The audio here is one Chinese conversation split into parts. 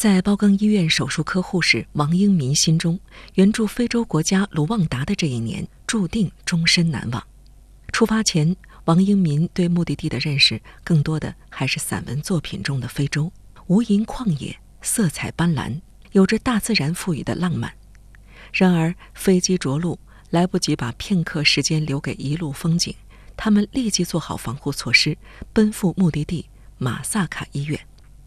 在包钢医院手术科护士王英民心中，援助非洲国家卢旺达的这一年注定终身难忘。出发前，王英民对目的地的认识更多的还是散文作品中的非洲：无垠旷野，色彩斑斓，有着大自然赋予的浪漫。然而，飞机着陆，来不及把片刻时间留给一路风景，他们立即做好防护措施，奔赴目的地马萨卡医院。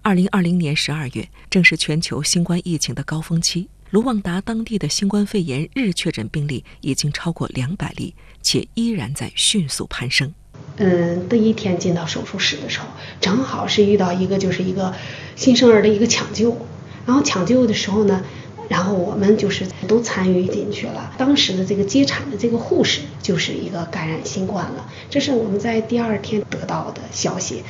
二零二零年十二月，正是全球新冠疫情的高峰期。卢旺达当地的新冠肺炎日确诊病例已经超过两百例，且依然在迅速攀升。嗯，第一天进到手术室的时候，正好是遇到一个就是一个新生儿的一个抢救。然后抢救的时候呢，然后我们就是都参与进去了。当时的这个接产的这个护士就是一个感染新冠了，这是我们在第二天得到的消息。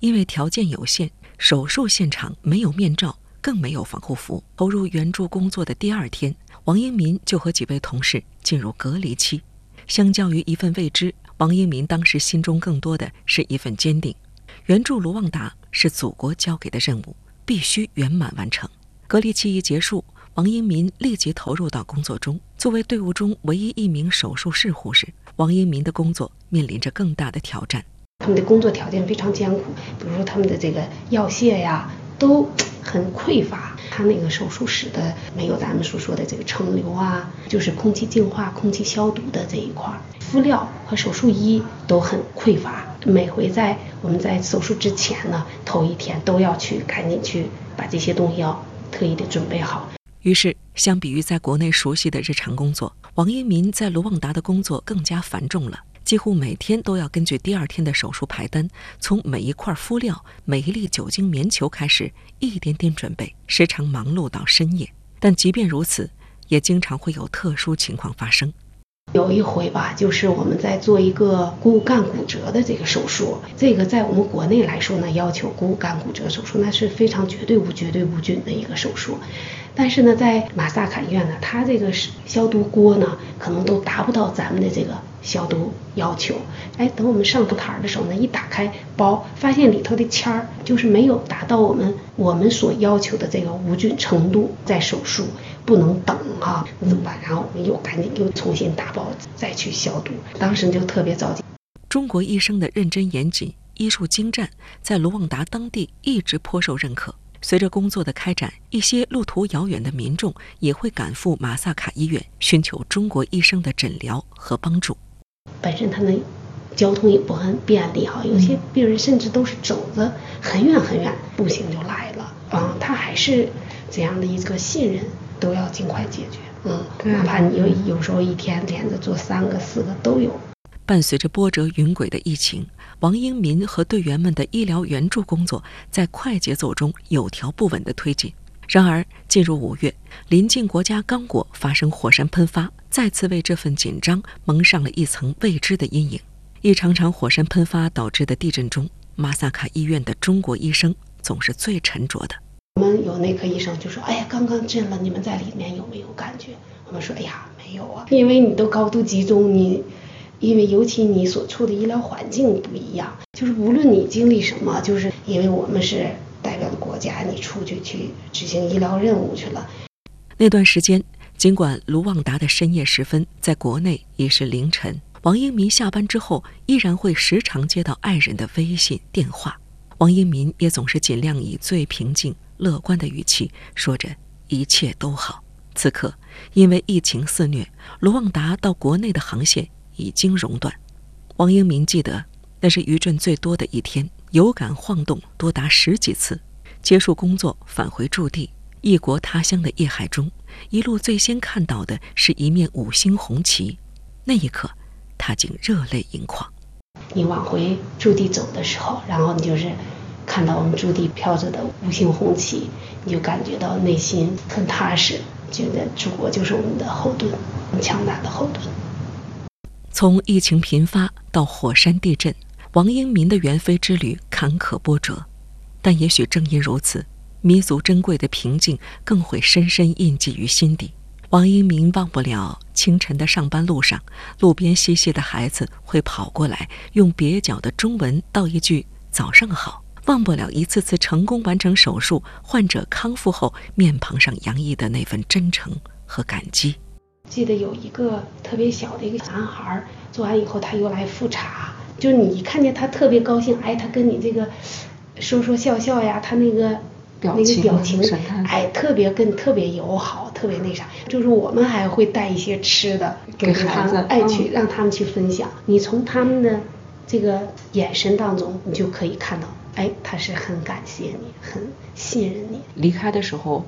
因为条件有限。手术现场没有面罩，更没有防护服。投入援助工作的第二天，王英民就和几位同事进入隔离期。相较于一份未知，王英民当时心中更多的是一份坚定。援助卢旺达是祖国交给的任务，必须圆满完成。隔离期一结束，王英民立即投入到工作中。作为队伍中唯一一名手术室护士，王英民的工作面临着更大的挑战。他们的工作条件非常艰苦，比如说他们的这个药械呀都很匮乏。他那个手术室的没有咱们所说的这个称流啊，就是空气净化、空气消毒的这一块，敷料和手术衣都很匮乏。每回在我们在手术之前呢，头一天都要去赶紧去把这些东西要特意的准备好。于是，相比于在国内熟悉的日常工作，王英民在卢旺达的工作更加繁重了。几乎每天都要根据第二天的手术排单，从每一块敷料、每一粒酒精棉球开始，一点点准备，时常忙碌到深夜。但即便如此，也经常会有特殊情况发生。有一回吧，就是我们在做一个骨干骨折的这个手术，这个在我们国内来说呢，要求骨干骨折手术那是非常绝对无绝对无菌的一个手术。但是呢，在马萨卡医院呢，它这个消毒锅呢，可能都达不到咱们的这个消毒要求。哎，等我们上台的时候呢，一打开包，发现里头的签儿就是没有达到我们我们所要求的这个无菌程度，在手术不能等哈，那怎么办？然后我们又赶紧又重新打包再去消毒。当时就特别着急。中国医生的认真严谨、医术精湛，在卢旺达当地一直颇受认可。随着工作的开展，一些路途遥远的民众也会赶赴马萨卡医院，寻求中国医生的诊疗和帮助。本身他们交通也不很便利哈，有些病人甚至都是走着很远很远，步行就来了。啊，他还是这样的一个信任，都要尽快解决。嗯，哪怕你有有时候一天连着做三个、四个都有。伴随着波折云诡的疫情。王英民和队员们的医疗援助工作在快节奏中有条不紊地推进。然而，进入五月，临近国家刚果发生火山喷发，再次为这份紧张蒙上了一层未知的阴影。一场场火山喷发导致的地震中，马萨卡医院的中国医生总是最沉着的。我们有内科医生就说：“哎呀，刚刚震了，你们在里面有没有感觉？”我们说：“哎呀，没有啊，因为你都高度集中，你。”因为尤其你所处的医疗环境不一样，就是无论你经历什么，就是因为我们是家，你出去去执行医疗任务去了。那段时间，尽管卢旺达的深夜时分，在国内已是凌晨，王英民下班之后依然会时常接到爱人的微信电话，王英民也总是尽量以最平静、乐观的语气说着一切都好。此刻，因为疫情肆虐，卢旺达到国内的航线。已经熔断。王英民记得，那是余震最多的一天，有感晃动多达十几次。结束工作，返回驻地，异国他乡的夜海中，一路最先看到的是一面五星红旗。那一刻，他竟热泪盈眶。你往回驻地走的时候，然后你就是看到我们驻地飘着的五星红旗，你就感觉到内心很踏实，觉得祖国就是我们的后盾，很强大的后盾。从疫情频发到火山地震，王英民的援非之旅坎坷波折，但也许正因如此，弥足珍贵的平静更会深深印记于心底。王英民忘不了清晨的上班路上，路边嬉戏的孩子会跑过来，用蹩脚的中文道一句“早上好”。忘不了一次次成功完成手术、患者康复后面庞上洋溢的那份真诚和感激。记得有一个特别小的一个男孩，做完以后他又来复查，就是你一看见他特别高兴，哎，他跟你这个说说笑笑呀，他那个那个表情，哎，特别跟特别友好，特别那啥。就是我们还会带一些吃的给孩子，哎，去让他们去分享。你从他们的这个眼神当中，你就可以看到，哎，他是很感谢你，很信任你。离开的时候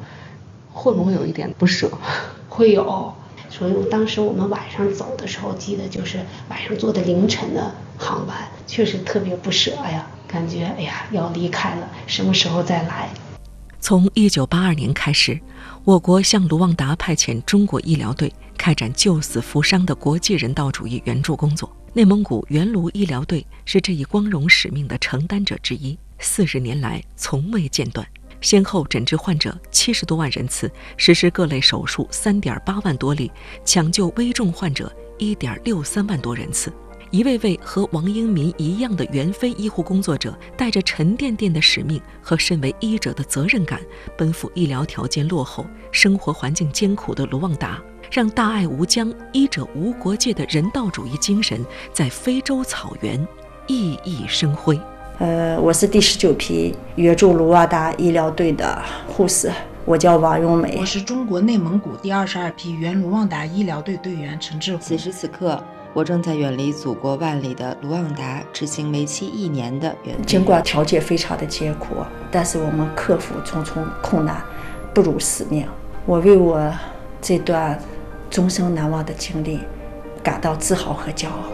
会不会有一点不舍？会有。所以我当时我们晚上走的时候，记得就是晚上坐的凌晨的航班，确实特别不舍呀，感觉哎呀要离开了，什么时候再来？从一九八二年开始，我国向卢旺达派遣中国医疗队开展救死扶伤的国际人道主义援助工作。内蒙古援卢医疗队是这一光荣使命的承担者之一，四十年来从未间断。先后诊治患者七十多万人次，实施各类手术三点八万多例，抢救危重患者一点六三万多人次。一位位和王英民一样的援非医护工作者，带着沉甸甸的使命和身为医者的责任感，奔赴医疗条件落后、生活环境艰苦的卢旺达，让大爱无疆、医者无国界的人道主义精神在非洲草原熠熠生辉。呃，我是第十九批援助卢旺达医疗队的护士，我叫王永梅。我是中国内蒙古第二十二批援卢旺达医疗队队员陈志。此时此刻，我正在远离祖国万里的卢旺达执行为期一年的援。尽管条件非常的艰苦，但是我们克服重重困难，不辱使命。我为我这段终生难忘的经历感到自豪和骄傲。